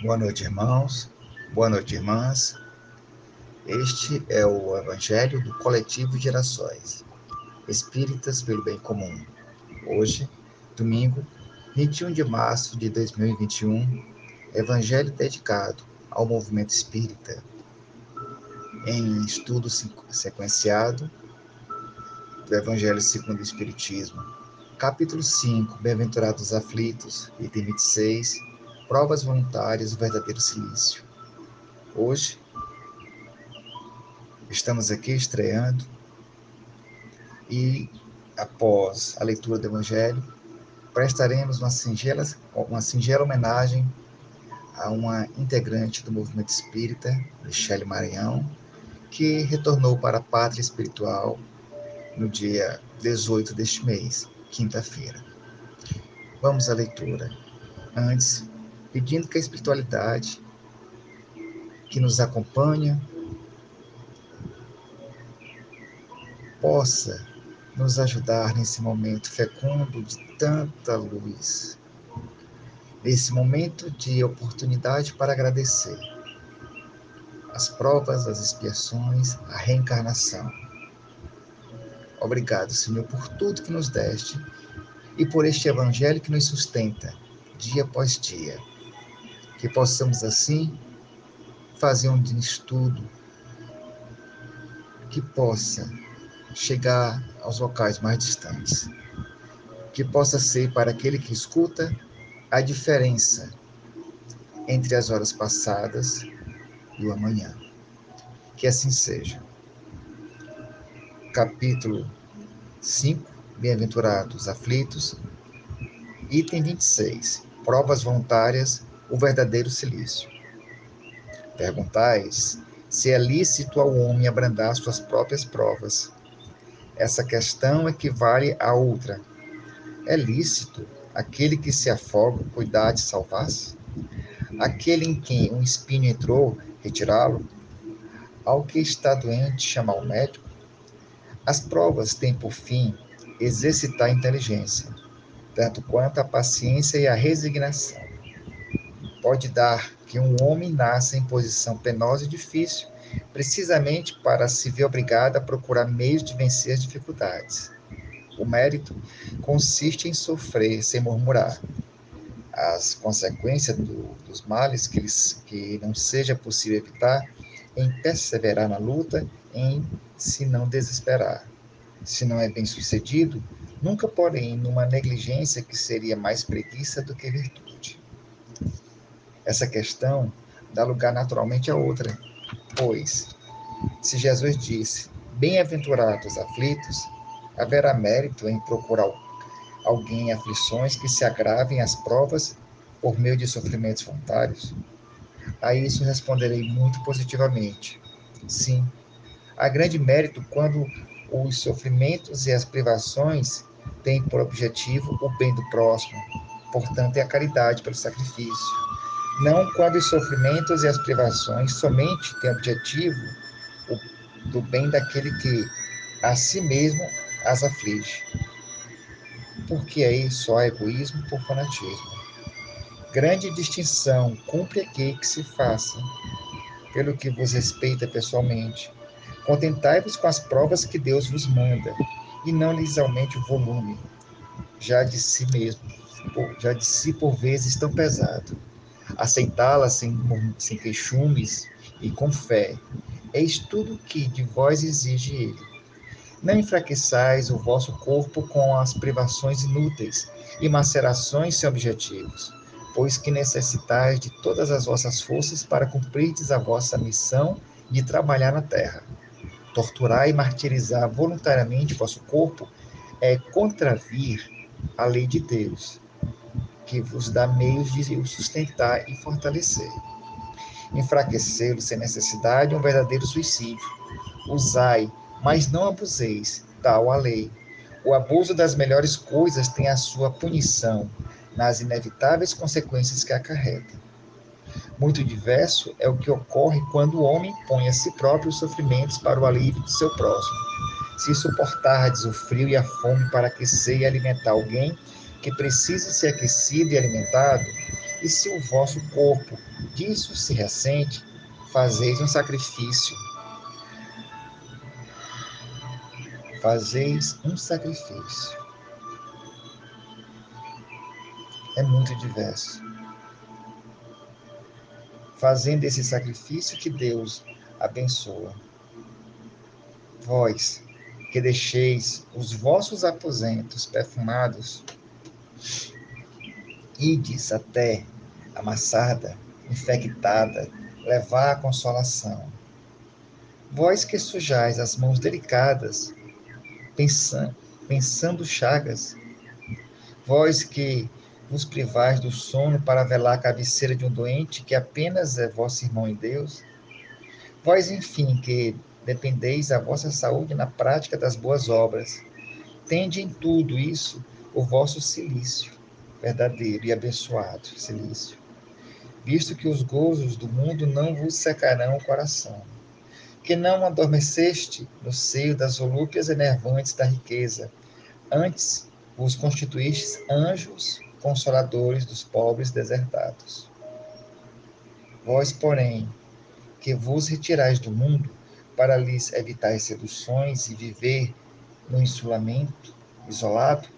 Boa noite, irmãos. Boa noite, irmãs. Este é o Evangelho do Coletivo Gerações, Espíritas pelo Bem Comum. Hoje, domingo, 21 de março de 2021, Evangelho dedicado ao movimento espírita, em estudo sequenciado do Evangelho segundo o Espiritismo, capítulo 5, Bem-aventurados aflitos, item 26, provas voluntárias do verdadeiro silício. Hoje, estamos aqui estreando e, após a leitura do Evangelho, prestaremos uma singela, uma singela homenagem a uma integrante do movimento espírita, Michele Maranhão, que retornou para a pátria espiritual no dia 18 deste mês, quinta-feira. Vamos à leitura. Antes, pedindo que a espiritualidade que nos acompanha possa nos ajudar nesse momento fecundo de tanta luz, nesse momento de oportunidade para agradecer as provas, as expiações, a reencarnação. Obrigado, Senhor, por tudo que nos deste e por este evangelho que nos sustenta dia após dia que possamos assim fazer um estudo que possa chegar aos locais mais distantes, que possa ser para aquele que escuta a diferença entre as horas passadas e o amanhã. Que assim seja. Capítulo 5, Bem-aventurados aflitos, item 26, provas voluntárias o verdadeiro silício. Perguntais se é lícito ao homem abrandar suas próprias provas. Essa questão equivale a outra. É lícito aquele que se afoga cuidar de salvar-se? Aquele em quem um espinho entrou, retirá-lo? Ao que está doente, chamar o médico? As provas têm por fim exercitar a inteligência, tanto quanto a paciência e a resignação pode dar que um homem nasça em posição penosa e difícil, precisamente para se ver obrigado a procurar meios de vencer as dificuldades. O mérito consiste em sofrer sem murmurar. As consequências do, dos males que, que não seja possível evitar, em perseverar na luta, em se não desesperar. Se não é bem sucedido, nunca porém numa negligência que seria mais preguiça do que virtude. Essa questão dá lugar naturalmente a outra, pois, se Jesus disse: Bem-aventurados aflitos, haverá mérito em procurar alguém em aflições que se agravem as provas por meio de sofrimentos voluntários? A isso responderei muito positivamente. Sim, há grande mérito quando os sofrimentos e as privações têm por objetivo o bem do próximo, portanto, é a caridade pelo sacrifício não quando os sofrimentos e as privações somente têm objetivo o, do bem daquele que a si mesmo as aflige. Porque aí só há egoísmo por fanatismo. Grande distinção cumpre aqui que se faça, pelo que vos respeita pessoalmente. Contentai-vos com as provas que Deus vos manda, e não lhes aumente o volume, já de si mesmo, já de si por vezes tão pesado aceitá-la sem, sem queixumes e com fé. Eis tudo que de vós exige ele. Não enfraqueçais o vosso corpo com as privações inúteis e macerações sem objetivos, pois que necessitais de todas as vossas forças para cumprirdes a vossa missão de trabalhar na terra. Torturar e martirizar voluntariamente vosso corpo é contravir a lei de Deus que vos dá meios de o sustentar e fortalecer. Enfraquecê-lo sem necessidade é um verdadeiro suicídio. Usai, mas não abuseis, tal a lei. O abuso das melhores coisas tem a sua punição nas inevitáveis consequências que acarreta. Muito diverso é o que ocorre quando o homem põe a si próprio os sofrimentos para o alívio do seu próximo. Se suportardes o frio e a fome para aquecer e alimentar alguém, que precisa ser aquecido e alimentado, E se o vosso corpo disso se ressente, fazeis um sacrifício. Fazeis um sacrifício. É muito diverso. Fazendo esse sacrifício que Deus abençoa. Vós, que deixeis os vossos aposentos perfumados, ides até amassada, infectada, levar a consolação. Vós que sujais as mãos delicadas, pensando, pensando chagas, vós que vos privais do sono para velar a cabeceira de um doente que apenas é vosso irmão em Deus, vós, enfim, que dependeis a vossa saúde na prática das boas obras. Tende em tudo isso o vosso silício, verdadeiro e abençoado silício, visto que os gozos do mundo não vos secarão o coração, que não adormeceste no seio das volúpias enervantes da riqueza, antes vos constituístes anjos consoladores dos pobres desertados. Vós, porém, que vos retirais do mundo, para lhes evitar seduções e viver no insulamento, isolado?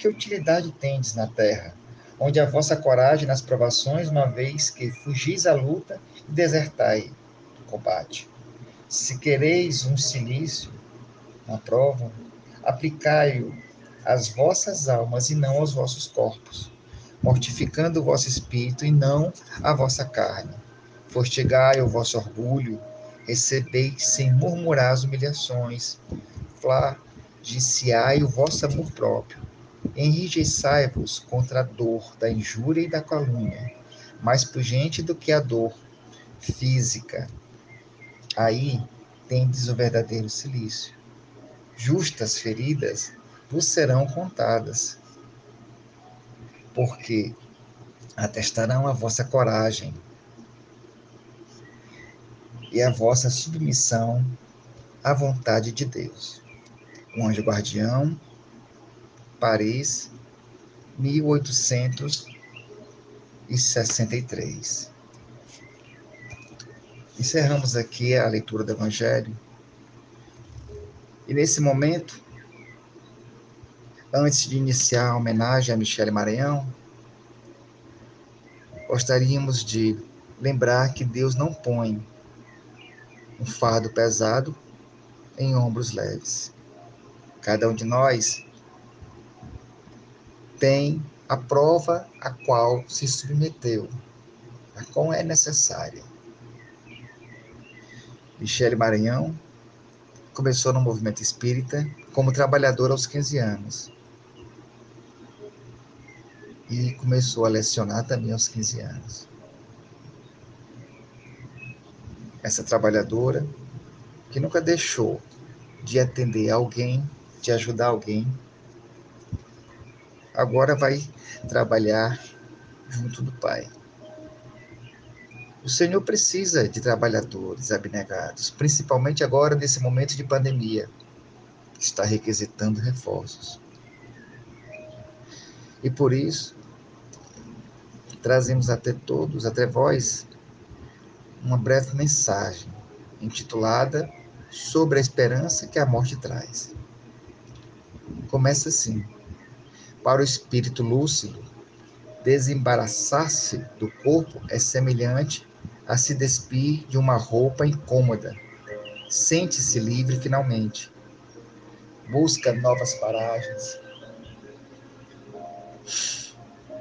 Que utilidade tendes na terra, onde a vossa coragem nas provações, uma vez que fugis à luta e desertai do combate? Se quereis um silício, uma prova, aplicai-o às vossas almas e não aos vossos corpos, mortificando o vosso espírito e não a vossa carne. Fortigai o vosso orgulho, recebeis sem murmurar as humilhações, flagiciai o vosso amor próprio, enrijecai-vos contra a dor da injúria e da calúnia, mais pungente do que a dor física. Aí tendes o verdadeiro silício. Justas feridas vos serão contadas, porque atestarão a vossa coragem e a vossa submissão à vontade de Deus. O Anjo Guardião, Paris, 1863. Encerramos aqui a leitura do Evangelho. E nesse momento, antes de iniciar a homenagem a Michele Maranhão, gostaríamos de lembrar que Deus não põe um fardo pesado em ombros leves. Cada um de nós tem a prova a qual se submeteu, a qual é necessária. Michele Maranhão começou no movimento espírita como trabalhadora aos 15 anos. E começou a lecionar também aos 15 anos. essa trabalhadora que nunca deixou de atender alguém, de ajudar alguém, agora vai trabalhar junto do Pai. O Senhor precisa de trabalhadores abnegados, principalmente agora nesse momento de pandemia, que está requisitando reforços. E por isso, trazemos até todos, até vós, uma breve mensagem intitulada Sobre a esperança que a morte traz. Começa assim: Para o espírito lúcido, desembaraçar-se do corpo é semelhante a se despir de uma roupa incômoda. Sente-se livre finalmente. Busca novas paragens,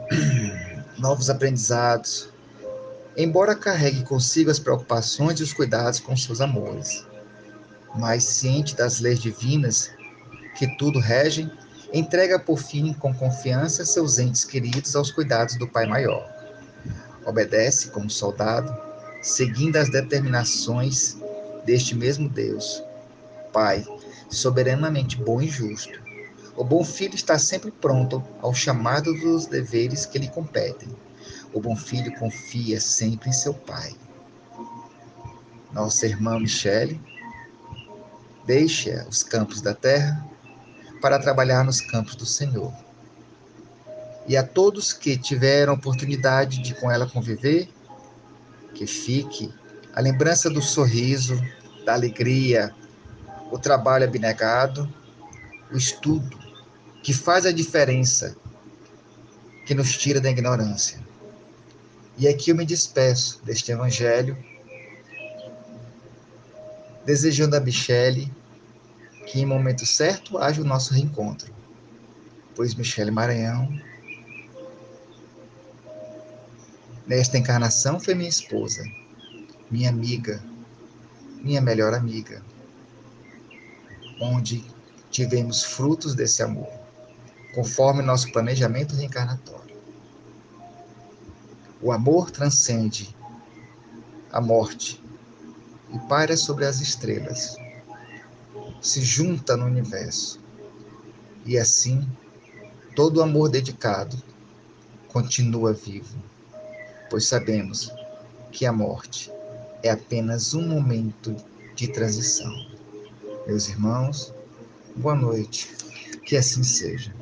novos aprendizados, embora carregue consigo as preocupações e os cuidados com seus amores. Mas ciente das leis divinas que tudo regem, entrega por fim com confiança seus entes queridos aos cuidados do Pai Maior. Obedece como soldado, seguindo as determinações deste mesmo Deus, Pai, soberanamente bom e justo. O bom filho está sempre pronto ao chamado dos deveres que lhe competem o bom filho confia sempre em seu pai. Nossa irmã Michele deixa os campos da terra para trabalhar nos campos do Senhor. E a todos que tiveram oportunidade de com ela conviver, que fique a lembrança do sorriso, da alegria, o trabalho abnegado, o estudo, que faz a diferença, que nos tira da ignorância. E aqui eu me despeço deste evangelho, desejando a Michele que em momento certo haja o nosso reencontro, pois Michele Maranhão, nesta encarnação, foi minha esposa, minha amiga, minha melhor amiga, onde tivemos frutos desse amor, conforme nosso planejamento reencarnatório. O amor transcende a morte e paira sobre as estrelas, se junta no universo. E assim, todo o amor dedicado continua vivo, pois sabemos que a morte é apenas um momento de transição. Meus irmãos, boa noite, que assim seja.